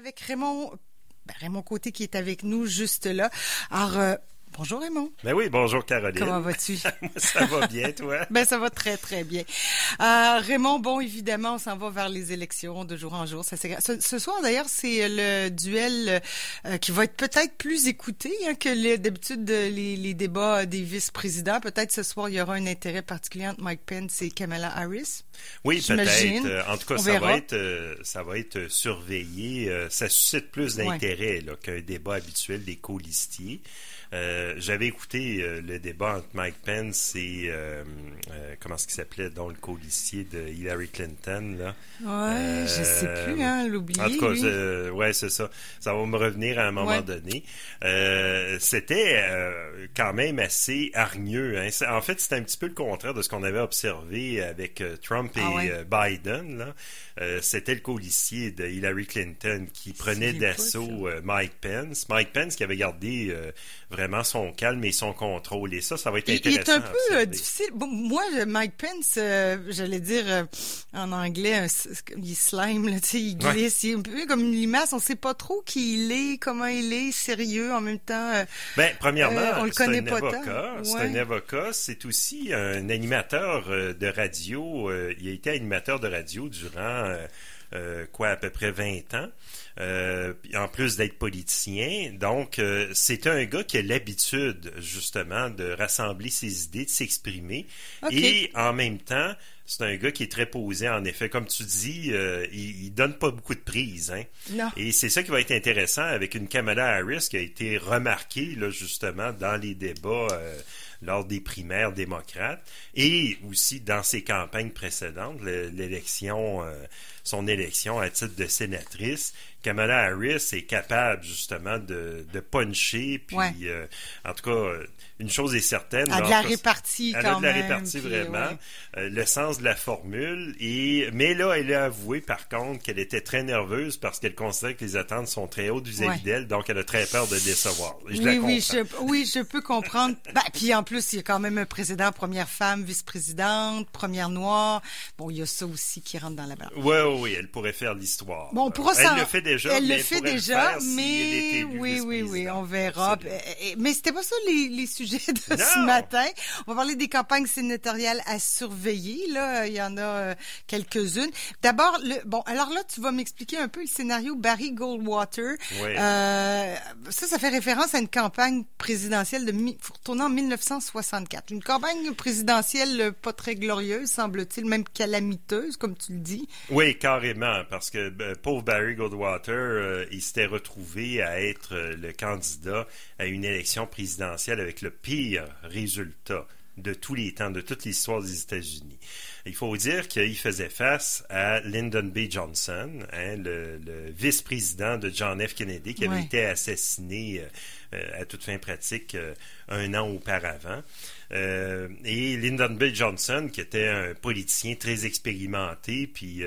avec Raymond, ben, Raymond Côté qui est avec nous juste là. Alors, euh, bonjour Raymond. Ben oui, bonjour Caroline. Comment vas-tu? ça va bien, toi? ben ça va très très bien. Euh, Raymond, bon évidemment, on s'en va vers les élections de jour en jour. Ça, ce, ce soir d'ailleurs, c'est le duel euh, qui va être peut-être plus écouté hein, que d'habitude les, les, débats des vice-présidents. Peut-être ce soir, il y aura un intérêt particulier entre Mike Pence et Kamala Harris. Oui, peut-être. Euh, en tout cas, ça va, être, euh, ça va être surveillé. Ça suscite plus d'intérêt qu'un débat habituel des co-listiers. Euh, j'avais écouté euh, le débat entre Mike Pence et euh, comment est-ce qu'il s'appelait, donc le colistier de Hillary Clinton là. Ouais, je sais plus, hein, l'oublier. En tout cas, ouais, c'est ça. Ça va me revenir à un moment donné. c'était quand même assez hargneux. Hein. En fait, c'était un petit peu le contraire de ce qu'on avait observé avec Trump ah et Biden là. c'était le colistier de Hillary Clinton qui prenait d'assaut Mike Pence. Mike Pence qui avait gardé vraiment son calme et son contrôle. Et ça, ça va être intéressant. Il est un peu euh, difficile. moi, Mike Pence, euh, j'allais dire euh, en anglais, il slime, là, il glisse. Il est un peu comme une limace. On ne sait pas trop qui il est, comment il est, sérieux en même temps. ben, premièrement, on le connaît pas avocat. C'est un avocat. C'est aussi un animateur de radio. il a été animateur de radio durant euh, quoi, à peu près 20 ans, euh, en plus d'être politicien. Donc, euh, c'est un gars qui a l'habitude, justement, de rassembler ses idées, de s'exprimer. Et en même temps, c'est un gars qui est très posé, en effet. Comme tu dis, il, il, donne pas beaucoup de prise. Hein? Non. Et c'est ça qui va être intéressant avec une Kamala Harris qui a été remarquée, là, justement, dans les débats lors des primaires démocrates et aussi dans ses campagnes précédentes, l'élection, euh, son élection à titre de sénatrice. Kamala Harris est capable justement de, de puncher, puis euh, en tout cas, une chose est certaine. Elle a de la répartie elle quand a de la répartie vraiment. Euh, le sens de la formule. Et, mais là, elle a avoué par contre qu'elle était très nerveuse parce qu'elle considère que les attentes sont très hautes vis-à-vis d'elle, donc elle a très peur de décevoir. oui, oui, je, oui, je peux comprendre. ben, puis en plus, il y a quand même un président, première femme, vice-présidente, première noire. Bon, il y a ça aussi qui rentre dans la balance. Oui, oui, oui, elle pourrait faire l'histoire. Bon, on pourra Elle le fait déjà. Elle le fait déjà, mais oui, oui, oui, on verra. Mais c'était pas ça les, les sujets de ce matin. On va parler des campagnes sénatoriales à surveiller. Là, il y en a euh, quelques-unes. D'abord, le, bon, alors là, tu vas m'expliquer un peu le scénario Barry Goldwater. Euh, ça, ça fait référence à une campagne présidentielle de retournant en 1964. Une campagne présidentielle pas très glorieuse, semble-t-il, même calamiteuse, comme tu le dis. Oui, carrément, parce que ben, pauvre Barry Goldwater, euh, il s'était retrouvé à être le candidat à une élection présidentielle avec le pire résultat de tous les temps, de toute l'histoire des États-Unis. Il faut dire qu'il faisait face à Lyndon B. Johnson, hein, le, vice-président de John F. Kennedy, qui avait été assassiné euh, à toute fin pratique euh, un an auparavant. Euh, et Lyndon B. Johnson, qui était un politicien très expérimenté, puis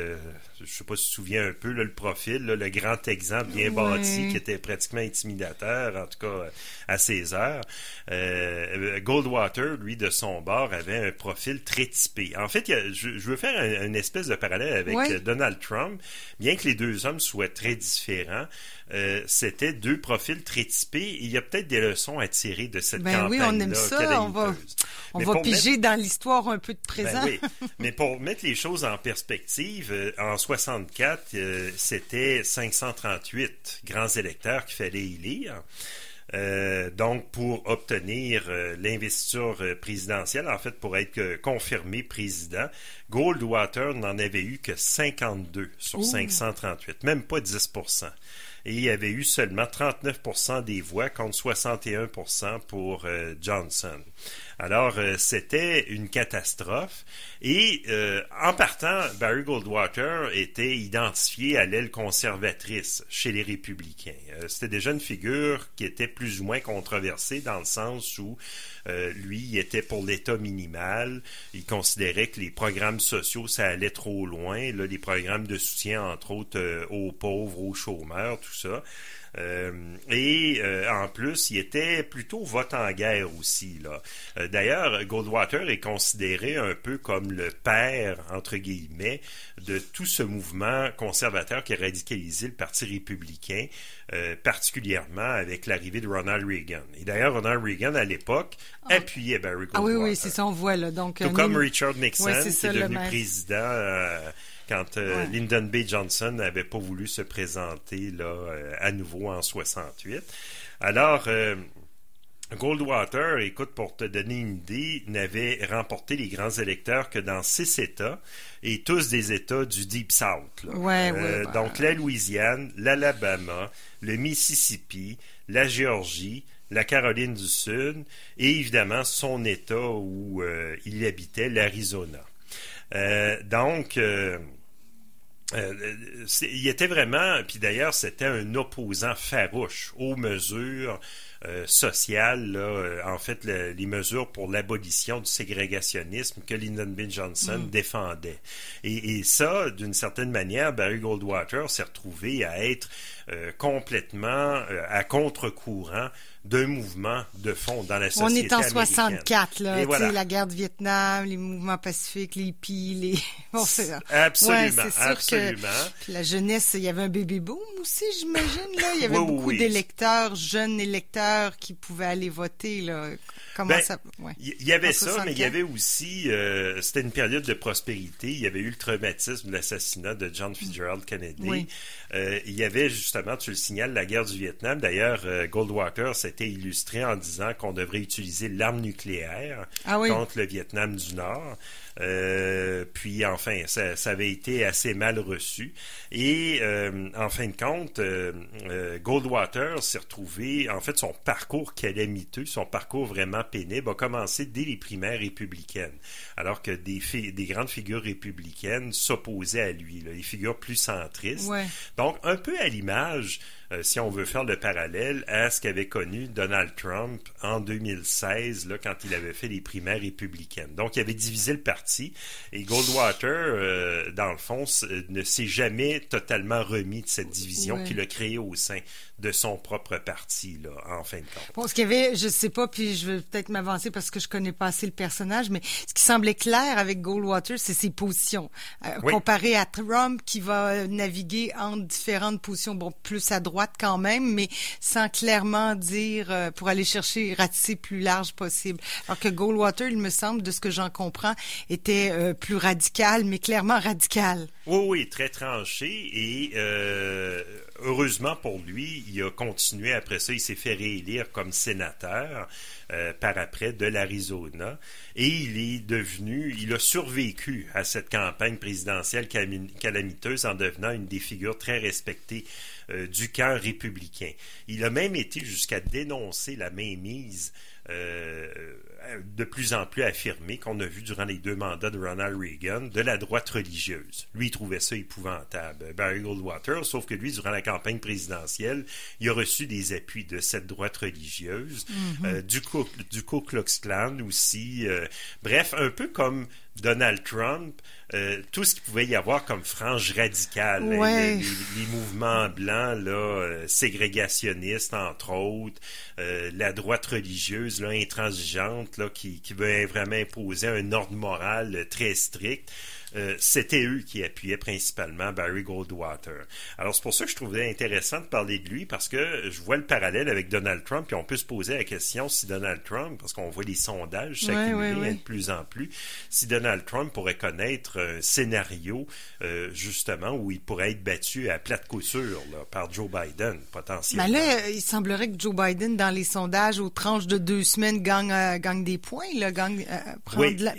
je sais pas si tu te souviens un peu le profil, le grand exemple bien bâti qui était pratiquement intimidateur, en tout cas à ses heures. Euh, Goldwater, lui, de son bord, avait un profil très typé. En fait, je, veux faire une espèce de parallèle avec Donald Trump, bien que les deux hommes soient très différents. Euh, c'était deux profils très typés. il y a peut-être des leçons à tirer de cette ben campagne oui, on aime ça. On va, on va piger dans l'histoire un peu de ben présent. oui. Mais pour mettre les choses en perspective, euh, en 64, euh, c'était 538 grands électeurs qu'il fallait élire. Euh, donc, pour obtenir euh, l'investiture présidentielle, en fait, pour être confirmé président, Goldwater n'en avait eu que 52 sur 538, même pas 10 et il avait eu seulement 39% des voix contre 61% pour Johnson. Alors, euh, c'était une catastrophe. Et euh, en partant, Barry Goldwater était identifié à l'aile conservatrice chez les républicains. Euh, c'était déjà une figure qui était plus ou moins controversée dans le sens où lui, il était pour l'État minimal. Il considérait que les programmes sociaux, ça allait trop loin. Là, les programmes de soutien, entre autres, aux pauvres, aux chômeurs, ça. Euh, et euh, en plus, il était plutôt vote en guerre aussi. Là. Euh, d'ailleurs, Goldwater est considéré un peu comme le père, entre guillemets, de tout ce mouvement conservateur qui a radicalisé le Parti républicain, particulièrement avec l'arrivée de Ronald Reagan. Et d'ailleurs, Ronald Reagan, à l'époque, ah. appuyait Barry Goldwater. Ah oui, oui, c'est ça, on voit. Là. Donc, Tout comme Richard Nixon, qui est devenu président quand euh, Lyndon B. Johnson n'avait pas voulu se présenter là, euh, à nouveau en 68. Alors, euh, Goldwater, écoute, pour te donner une idée, n'avait remporté les grands électeurs que dans six États, et tous des États du Deep South. donc la Louisiane, l'Alabama, le Mississippi, la Géorgie, la Caroline du Sud, et évidemment son État où il habitait, l'Arizona. Donc, euh, il était vraiment, puis d'ailleurs, c'était un opposant farouche aux mesures euh, sociales, euh, en fait, les mesures pour l'abolition du ségrégationnisme que Lyndon B. Johnson mm. défendait. Et, et ça, d'une certaine manière, Barry Goldwater s'est retrouvé à être complètement à contre-courant d'un mouvement de fond dans la société On est en 64, là. Voilà. La guerre du Vietnam, les mouvements pacifiques, les hippies, les... Bon, absolument, sûr absolument. Que la jeunesse, il y avait un baby boom aussi, j'imagine, là. Il y avait beaucoup d'électeurs, jeunes électeurs qui pouvaient aller voter, là. Comment ben, ça... Il y avait ça, mais il y avait aussi... Euh, c'était une période de prospérité. Il y avait eu le traumatisme de l'assassinat de John Fitzgerald Kennedy. Euh, il y avait justement, tu le signales, la guerre du Vietnam. D'ailleurs, euh, Goldwater s'était illustré en disant qu'on devrait utiliser l'arme nucléaire ah contre le Vietnam du Nord. Euh, puis enfin, ça, ça, avait été assez mal reçu. Et euh, en fin de compte, euh, Goldwater s'est retrouvé, en fait, son parcours calamiteux, son parcours vraiment pénible, a commencé dès les primaires républicaines, alors que des, des grandes figures républicaines s'opposaient à lui, là, les figures plus centristes. Donc, un peu à l'image euh, si on veut faire le parallèle à ce qu'avait connu Donald Trump en 2016, là, quand il avait fait les primaires républicaines. Donc, il avait divisé le parti et Goldwater, euh, dans le fond, ne s'est jamais totalement remis de cette division qu'il a créée au sein de son propre parti, là, en fin de compte. Bon, ce qu'il y avait, je sais pas, puis je vais peut-être m'avancer parce que je connais pas assez le personnage, mais ce qui semblait clair avec Goldwater, c'est ses positions. Euh, comparé à Trump, qui va naviguer entre différentes positions, bon, plus à droite quand même, mais sans clairement dire, euh, pour aller chercher, ratisser plus large possible. Alors que Goldwater, il me semble, de ce que j'en comprends, était euh, plus radical, mais clairement radical. Oui, oui, très tranché et heureusement pour lui, il a continué après ça, il s'est fait réélire comme sénateur euh, par après de l'Arizona et il est devenu, il a survécu à cette campagne présidentielle calamiteuse en devenant une des figures très respectées euh, du camp républicain. Il a même été jusqu'à dénoncer la mainmise euh, de plus en plus affirmé qu'on a vu durant les deux mandats de Ronald Reagan de la droite religieuse. Lui, il trouvait ça épouvantable. Barry Goldwater, sauf que lui, durant la campagne présidentielle, il a reçu des appuis de cette droite religieuse, mm-hmm. euh, du, du Ku Klux Klan aussi. Euh, bref, un peu comme Donald Trump, euh, tout ce qu'il pouvait y avoir comme frange radicale, les, mouvements blancs, là, euh, ségrégationnistes entre autres, euh, la droite religieuse, là, intransigeante, qui, qui veut vraiment imposer un ordre moral très strict. Euh, c'était eux qui appuyaient principalement Barry Goldwater. Alors, c'est pour ça que je trouvais intéressant de parler de lui, parce que je vois le parallèle avec Donald Trump, et on peut se poser la question si Donald Trump, parce qu'on voit les sondages s'accumuler de plus en plus, si Donald Trump pourrait connaître un scénario, euh, justement, où il pourrait être battu à plate couture par Joe Biden, potentiellement. Mais là, il semblerait que Joe Biden, dans les sondages, aux tranches de deux semaines, gagne, euh, gagne des points, là, gagne, prend de la...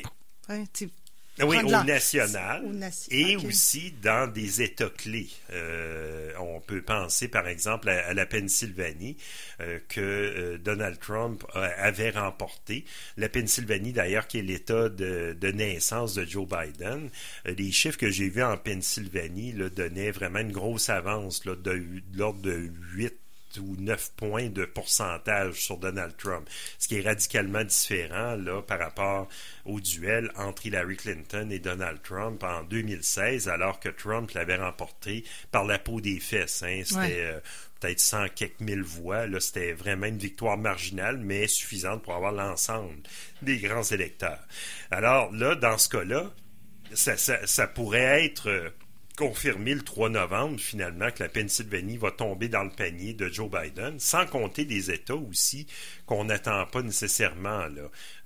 Oui, au national et aussi dans des États clés. Euh, on peut penser par exemple à, la Pennsylvanie euh, que euh, Donald Trump avait remporté. La Pennsylvanie d'ailleurs qui est l'État de, naissance de Joe Biden. les chiffres que j'ai vus en Pennsylvanie là, donnaient vraiment une grosse avance là, de, de l'ordre de 8 ou 9 points de pourcentage sur Donald Trump, ce qui est radicalement différent là, par rapport au duel entre Hillary Clinton et Donald Trump en 2016, alors que Trump l'avait remporté par la peau des fesses. Hein. C'était euh, peut-être 100 quelques mille voix. Là, c'était vraiment une victoire marginale, mais suffisante pour avoir l'ensemble des grands électeurs. Alors là, dans ce cas-là, ça, ça pourrait être euh, confirmé le 3 novembre, finalement, que la Pennsylvanie va tomber dans le panier de Joe Biden, sans compter des États aussi qu'on n'attend pas nécessairement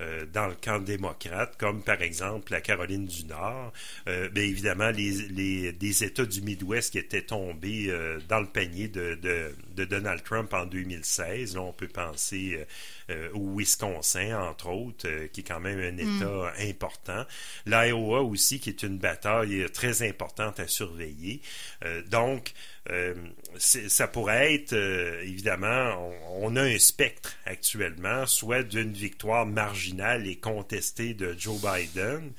euh, dans le camp démocrate, comme par exemple la Caroline du Nord, euh, bien évidemment les, des États du Midwest qui étaient tombés euh, dans le panier de, de, de, Donald Trump en 2016. Là, on peut penser euh, au Wisconsin, entre autres, qui est quand même un mm. État important. L'Iowa aussi, qui est une bataille très importante à surveiller. donc, euh, ça pourrait être, euh, évidemment, on, a un spectre actuellement, soit d'une victoire marginale et contestée de Joe Biden,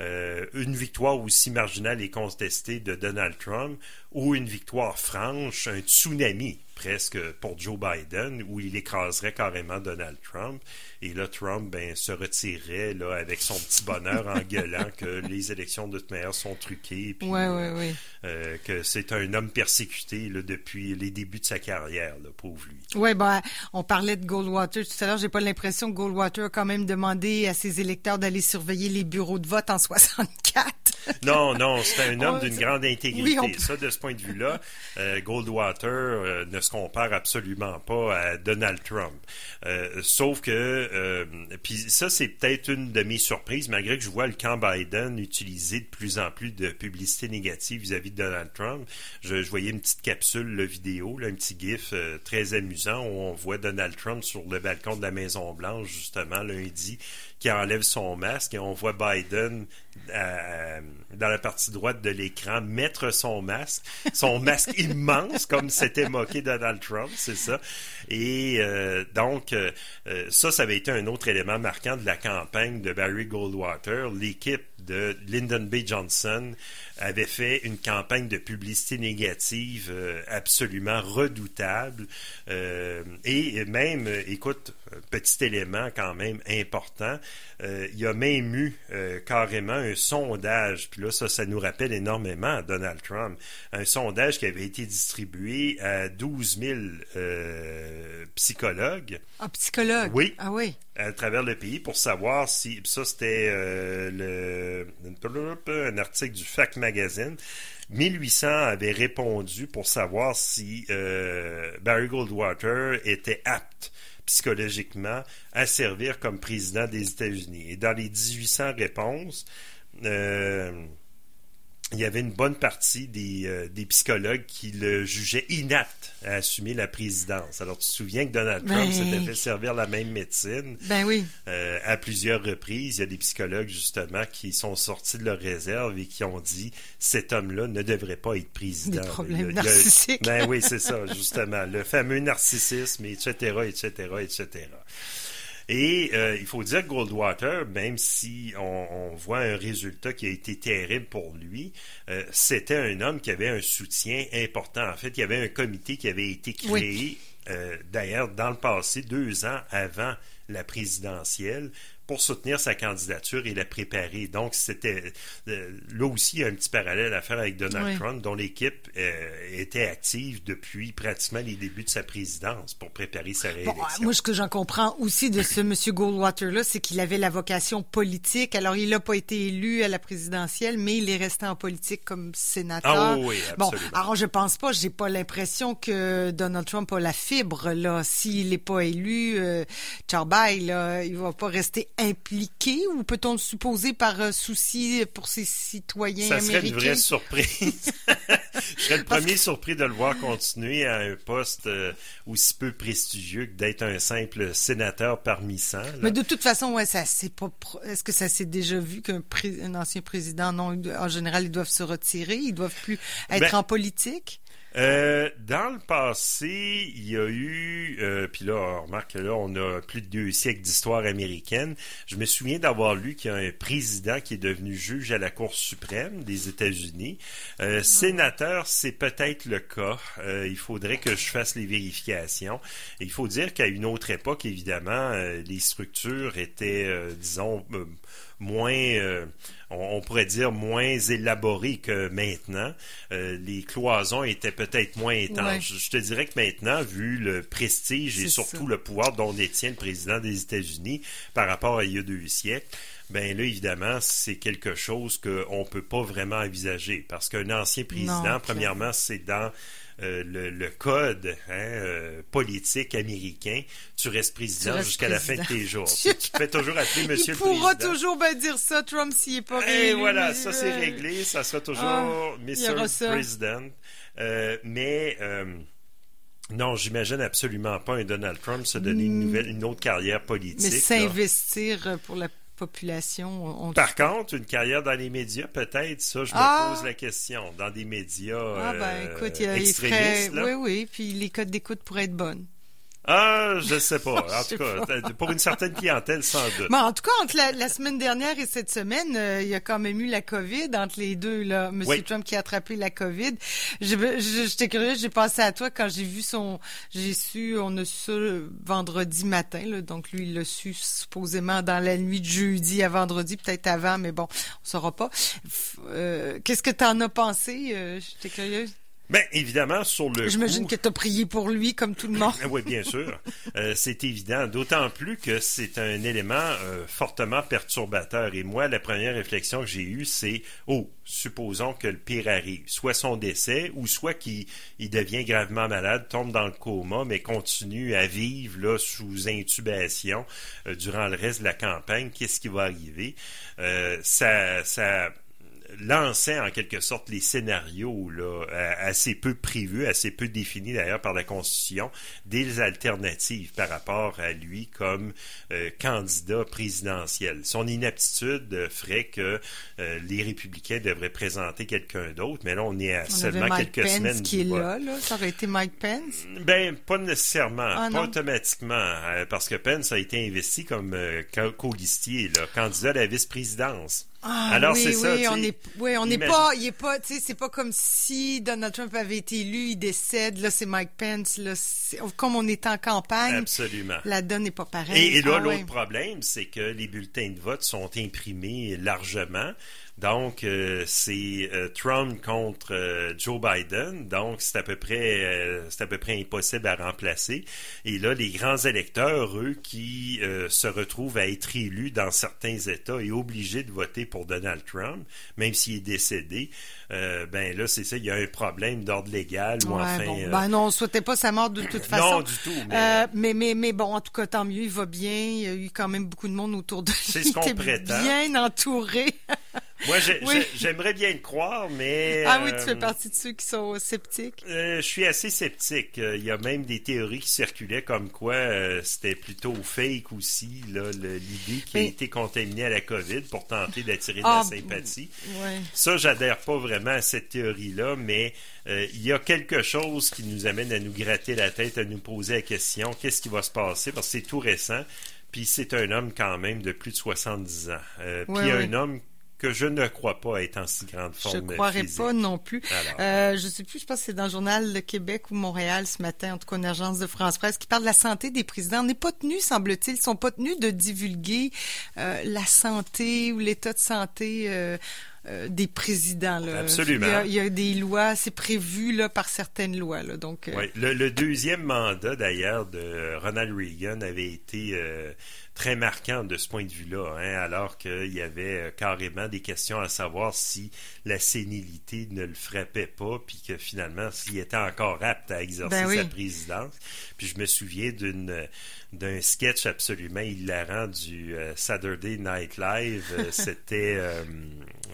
euh, une victoire aussi marginale et contestée de Donald Trump, ou une victoire franche, un tsunami presque pour Joe Biden, où il écraserait carrément Donald Trump. Et là, Trump ben, se retirerait là, avec son petit bonheur en gueulant que les élections de toute manière sont truquées. Puis, ouais, euh, que c'est un homme persécuté là, depuis les débuts de sa carrière, là, pauvre lui. Oui, ben, on parlait de Goldwater tout à l'heure. J'ai pas l'impression que Goldwater a quand même demandé à ses électeurs d'aller surveiller les bureaux de vote en 64. non, non, c'est un homme d'une grande intégrité. Ça, de ce point de vue-là, euh, Goldwater euh, ne se compare absolument pas à Donald Trump. Euh, sauf que puis ça, c'est peut-être une de mes surprises, malgré que je vois le camp Biden utiliser de plus en plus de publicité négative vis-à-vis de Donald Trump. Je, voyais une petite capsule le vidéo, là, un petit gif très amusant où on voit Donald Trump sur le balcon de la Maison Blanche justement lundi qui enlève son masque et on voit Biden euh, dans la partie droite de l'écran mettre son masque, son masque immense comme s'était moqué Donald Trump, c'est ça. Et euh, donc euh, ça, ça avait été un autre élément marquant de la campagne de Barry Goldwater. L'équipe de Lyndon B. Johnson avait fait une campagne de publicité négative euh, absolument redoutable. Euh, et même, écoute, petit élément quand même important, euh, il y a même eu carrément un sondage, puis là, ça, ça nous rappelle énormément à Donald Trump, un sondage qui avait été distribué à 12 000 psychologues. Ah, psychologues? Oui. Ah oui à travers le pays pour savoir si ça c'était le un article du Fact Magazine 1800 avaient répondu pour savoir si euh, Barry Goldwater était apte psychologiquement à servir comme président des États-Unis. Et dans les 1800 réponses, euh, il y avait une bonne partie des, euh, des, psychologues qui le jugeaient inapte à assumer la présidence. Alors, tu te souviens que Donald Trump ben s'était fait servir la même médecine ben oui. Euh, à plusieurs reprises. Il y a des psychologues, justement, qui sont sortis de leur réserve et qui ont dit cet homme-là ne devrait pas être président. Des problèmes narcissiques. Ben oui, c'est ça, justement. Le fameux narcissisme, etc., etc., etc. Et euh, il faut dire que Goldwater, même si on, voit un résultat qui a été terrible pour lui, euh, c'était un homme qui avait un soutien important. En fait, il y avait un comité qui avait été créé, euh, d'ailleurs, dans le passé, deux ans avant la présidentielle, pour soutenir sa candidature et la préparer. Donc, c'était euh, là aussi il y a un petit parallèle à faire avec Donald Trump, dont l'équipe euh, était active depuis pratiquement les débuts de sa présidence pour préparer sa réélection. moi, ce que j'en comprends aussi de ce monsieur Goldwater-là, c'est qu'il avait la vocation politique. Alors, il n'a pas été élu à la présidentielle, mais il est resté en politique comme sénateur. Ah oui, absolument. Bon, alors je pense pas, j'ai pas l'impression que Donald Trump a la fibre là. S'il n'est pas élu, euh, là, il va pas rester impliqué ou peut-on le supposer par euh, souci pour ses citoyens Ça serait une vraie surprise. Je serais le premier surpris de le voir continuer à un poste euh, aussi peu prestigieux que d'être un simple sénateur parmi 100. Mais de toute façon, ouais, ça c'est pas. Est-ce que ça s'est déjà vu qu'un ancien président, non, en général, ils doivent se retirer, ils doivent plus être ben, en politique? Euh, dans le passé, il y a eu, euh, puis là, remarque que là, on a plus de deux siècles d'histoire américaine. Je me souviens d'avoir lu qu'il y a un président qui est devenu juge à la Cour suprême des États-Unis. Euh, ah. Sénateur, c'est peut-être le cas. Euh, il faudrait que je fasse les vérifications. il faut dire qu'à une autre époque, évidemment, les structures étaient, disons, moins, euh, on, pourrait dire, moins élaboré que maintenant. Euh, les cloisons étaient peut-être moins étanches. Je te dirais que maintenant, vu le prestige et surtout le pouvoir dont détient le président des États-Unis par rapport à il y a deux siècles, ben là, évidemment, c'est quelque chose qu'on ne peut pas vraiment envisager. Parce qu'un ancien président, premièrement, c'est dans euh, le, code hein, euh, politique américain, tu restes président jusqu'à la fin de tes jours. tu, te fais toujours appeler Monsieur le Président. Il pourra toujours bien dire ça, Trump, s'il n'est pas réélu. Et voilà, ça c'est réglé, ça sera toujours ah, Monsieur le Président. Euh, mais... Non, j'imagine absolument pas un Donald Trump se donner une, nouvelle, une autre carrière politique. Mais s'investir pour la population. Par contre, une carrière dans les médias, peut-être, ça, je me ah! pose la question. Dans des médias ah, ben, euh, écoute, il y a extrémistes. Oui, oui, puis les codes d'écoute pourraient être bonnes. Ah, je sais pas. En tout cas, pour une certaine clientèle, sans doute. Mais en tout cas, entre la, semaine dernière et cette semaine, euh, il y a quand même eu la COVID entre les deux. Là, Monsieur Trump qui a attrapé la COVID. J'étais curieuse, j'ai pensé à toi quand j'ai vu son, j'ai su, on a su ça vendredi matin. Là, donc lui, il l'a su supposément dans la nuit de jeudi à vendredi, peut-être avant, mais bon, on saura pas. Euh, qu'est-ce que tu en as pensé euh, J'étais curieuse? Bien, évidemment, sur le J'imagine que tu as prié pour lui, comme tout le monde. oui, bien sûr. Euh, c'est évident. D'autant plus que c'est un élément euh, fortement perturbateur. Et moi, la première réflexion que j'ai eue, c'est Oh, supposons que le pire arrive. Soit son décès, ou soit qu'il il devient gravement malade, tombe dans le coma, mais continue à vivre là, sous intubation euh, durant le reste de la campagne. Qu'est-ce qui va arriver? ça, ça lançait en quelque sorte les scénarios là, assez peu prévus, assez peu définis d'ailleurs par la Constitution, des alternatives par rapport à lui comme euh, candidat présidentiel. Son inaptitude ferait que euh, les républicains devraient présenter quelqu'un d'autre, mais là on est à seulement quelques Pence semaines qui est là, là, ça aurait été Mike Pence? Ben pas nécessairement, ah, pas automatiquement, euh, parce que Pence a été investi comme co-listier, candidat à la vice-présidence. Ah, Alors oui, c'est ça. Oui, on est, oui, on n'est pas, il est pas, tu sais, c'est pas comme si Donald Trump avait été élu, il décède. Là, c'est Mike Pence. Là, comme on est en campagne. Absolument. La donne n'est pas pareille. Et, là, ah, l'autre problème, c'est que les bulletins de vote sont imprimés largement. Donc, euh, c'est euh, Trump contre euh, Joe Biden. Donc, c'est à peu près c'est à peu près impossible à remplacer. Et là, les grands électeurs, eux, qui se retrouvent à être élus dans certains États et obligés de voter pour Donald Trump, même s'il est décédé, ben là, c'est ça, il y a un problème d'ordre légal ou enfin. ben non, on souhaitait pas sa mort de toute façon. Non, du tout. Mais... mais... mais, mais bon, en tout cas, tant mieux, il va bien. Il y a eu quand même beaucoup de monde autour de lui. C'est ce qu'on prétend. Bien entouré. Moi, j'aimerais bien le croire, mais... Ah oui, tu fais euh, partie de ceux qui sont sceptiques. Euh, je suis assez sceptique. Euh, il y a même des théories qui circulaient comme quoi c'était plutôt fake aussi, l'idée qu'il a été contaminé à la COVID pour tenter d'attirer de la ah, sympathie. Ouais. Ça, j'adhère pas vraiment à cette théorie-là, mais il y a quelque chose qui nous amène à nous gratter la tête, à nous poser la question, qu'est-ce qui va se passer? Parce que c'est tout récent. Puis c'est un homme quand même de plus de 70 ans. puis un homme que je ne crois pas être en si grande forme. Je ne croirais pas non plus. Euh, je sais plus, je pense que c'est dans le journal de Québec ou Montréal ce matin, en tout cas une agence de France Presse, qui parle de la santé des présidents. On n'est pas tenu, semble-t-il, ils sont pas tenus de divulguer euh, la santé ou l'état de santé. Euh, euh, des présidents. Là. Absolument. Il y, a, des lois, c'est prévu là, par certaines lois. Là, donc, oui. le, le, deuxième mandat, d'ailleurs, de Ronald Reagan avait été très marquant de ce point de vue-là, hein, alors qu'il y avait euh, carrément des questions à savoir si la sénilité ne le frappait pas, puis que finalement, s'il était encore apte à exercer ben sa présidence. Puis je me souviens d'une d'un sketch absolument hilarant du euh, Saturday Night Live. Euh, c'était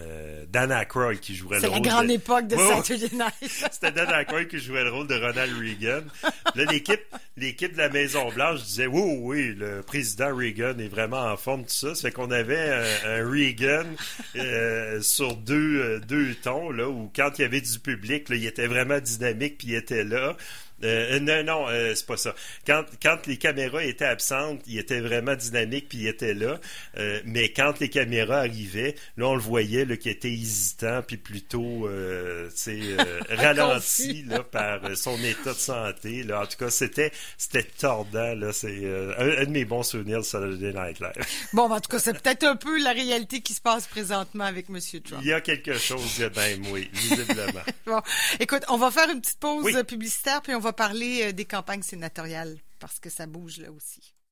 euh, Dan Aykroyd qui jouait le rôle. C'est la grande époque de Saturday Night. C'était Dan Aykroyd qui jouait le rôle de Ronald Reagan. Là, l'équipe, l'équipe de la Maison Blanche disait, oui, oui, le président Reagan est vraiment en forme tout ça. Fait qu'on avait un, Reagan euh, sur deux, euh, deux tons là, où quand il y avait du public, là, il était vraiment dynamique puis il était là. Euh, non, non, euh, c'est pas ça. Quand, quand les caméras étaient absentes, il était vraiment dynamique puis il était là. Euh, mais quand les caméras arrivaient, là, on le voyait là, qu'il était hésitant puis plutôt euh, ralenti là, par son état de santé. Là. En tout cas, c'était c'était tordant. Là. C'est un, de mes bons souvenirs de Saturday Night Live. Bon, en tout cas, c'est peut-être un peu la réalité qui se passe présentement avec M. Trump. Il y a quelque chose, même, oui, visiblement. bon, écoute, on va faire une petite pause publicitaire puis on va parler euh, des campagnes sénatoriales parce que ça bouge là aussi.